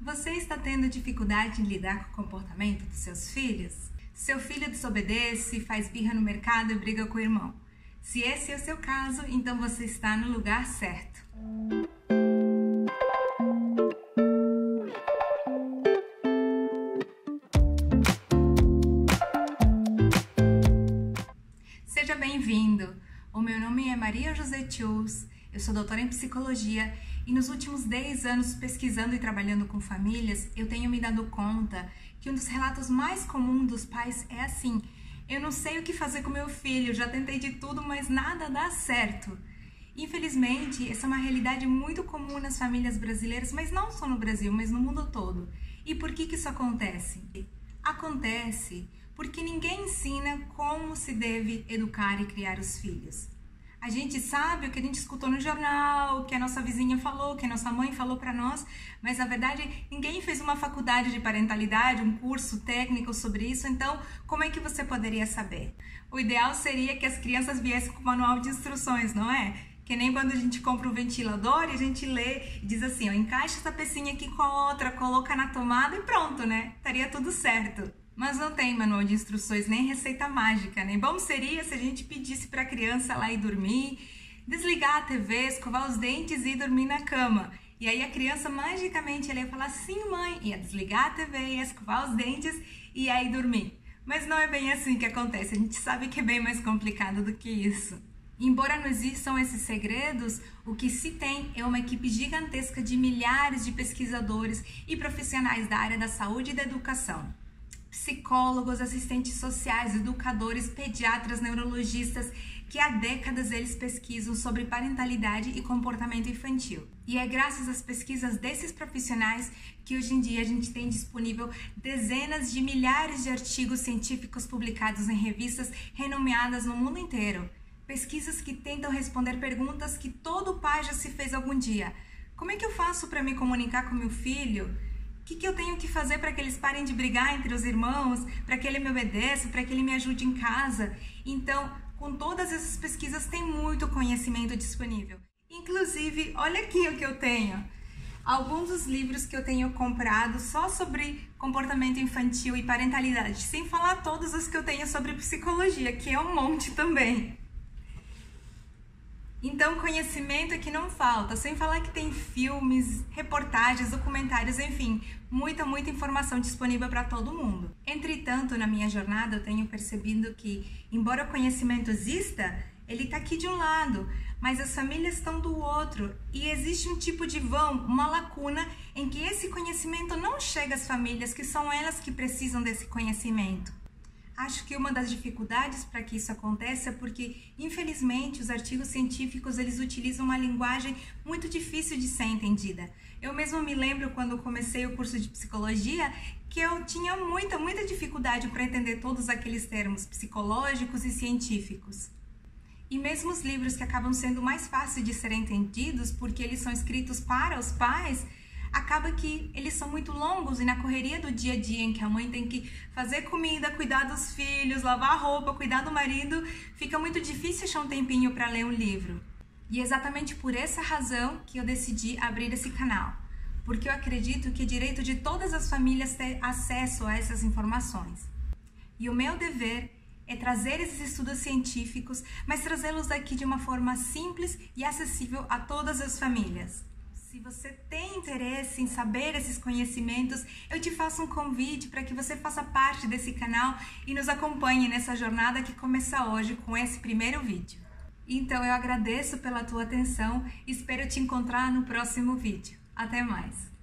Você está tendo dificuldade em lidar com o comportamento dos seus filhos? Seu filho desobedece, faz birra no mercado e briga com o irmão. Se esse é o seu caso, então você está no lugar certo. Seja bem-vindo! O meu nome é Maria José Tchus, eu sou doutora em psicologia e nos últimos 10 anos pesquisando e trabalhando com famílias, eu tenho me dado conta que um dos relatos mais comuns dos pais é assim: eu não sei o que fazer com meu filho, já tentei de tudo, mas nada dá certo. Infelizmente, essa é uma realidade muito comum nas famílias brasileiras, mas não só no Brasil, mas no mundo todo. E por que, que isso acontece? Acontece porque ninguém ensina como se deve educar e criar os filhos. A gente sabe o que a gente escutou no jornal, o que a nossa vizinha falou, o que a nossa mãe falou para nós, mas na verdade ninguém fez uma faculdade de parentalidade, um curso técnico sobre isso, então como é que você poderia saber? O ideal seria que as crianças viessem com manual de instruções, não é? Que nem quando a gente compra um ventilador e a gente lê e diz assim, ó, encaixa essa pecinha aqui com a outra, coloca na tomada e pronto, né? Estaria tudo certo. Mas não tem manual de instruções nem receita mágica, né? Bom seria se a gente pedisse para a criança lá ir dormir, desligar a TV, escovar os dentes e ir dormir na cama. E aí a criança magicamente ela ia falar sim, mãe, ia desligar a TV, ia escovar os dentes e ir dormir. Mas não é bem assim que acontece. A gente sabe que é bem mais complicado do que isso. Embora não existam esses segredos, o que se tem é uma equipe gigantesca de milhares de pesquisadores e profissionais da área da saúde e da educação psicólogos, assistentes sociais, educadores, pediatras, neurologistas, que há décadas eles pesquisam sobre parentalidade e comportamento infantil. E é graças às pesquisas desses profissionais que hoje em dia a gente tem disponível dezenas de milhares de artigos científicos publicados em revistas renomeadas no mundo inteiro. Pesquisas que tentam responder perguntas que todo pai já se fez algum dia. Como é que eu faço para me comunicar com meu filho? O que, que eu tenho que fazer para que eles parem de brigar entre os irmãos, para que ele me obedeça, para que ele me ajude em casa? Então, com todas essas pesquisas, tem muito conhecimento disponível. Inclusive, olha aqui o que eu tenho. Alguns dos livros que eu tenho comprado só sobre comportamento infantil e parentalidade, sem falar todos os que eu tenho sobre psicologia, que é um monte também. Então, conhecimento é que não falta, sem falar que tem filmes, reportagens, documentários, enfim, muita, muita informação disponível para todo mundo. Entretanto, na minha jornada, eu tenho percebido que, embora o conhecimento exista, ele está aqui de um lado, mas as famílias estão do outro e existe um tipo de vão, uma lacuna em que esse conhecimento não chega às famílias, que são elas que precisam desse conhecimento. Acho que uma das dificuldades para que isso aconteça é porque, infelizmente, os artigos científicos eles utilizam uma linguagem muito difícil de ser entendida. Eu mesmo me lembro quando comecei o curso de psicologia que eu tinha muita, muita dificuldade para entender todos aqueles termos psicológicos e científicos. E mesmo os livros que acabam sendo mais fáceis de serem entendidos porque eles são escritos para os pais, acaba que eles são muito longos e na correria do dia a dia em que a mãe tem que fazer comida, cuidar dos filhos, lavar roupa, cuidar do marido, fica muito difícil achar um tempinho para ler um livro. E é exatamente por essa razão que eu decidi abrir esse canal, porque eu acredito que é direito de todas as famílias ter acesso a essas informações. E o meu dever é trazer esses estudos científicos, mas trazê-los aqui de uma forma simples e acessível a todas as famílias. Se você tem interesse em saber esses conhecimentos, eu te faço um convite para que você faça parte desse canal e nos acompanhe nessa jornada que começa hoje com esse primeiro vídeo. Então eu agradeço pela tua atenção e espero te encontrar no próximo vídeo. Até mais!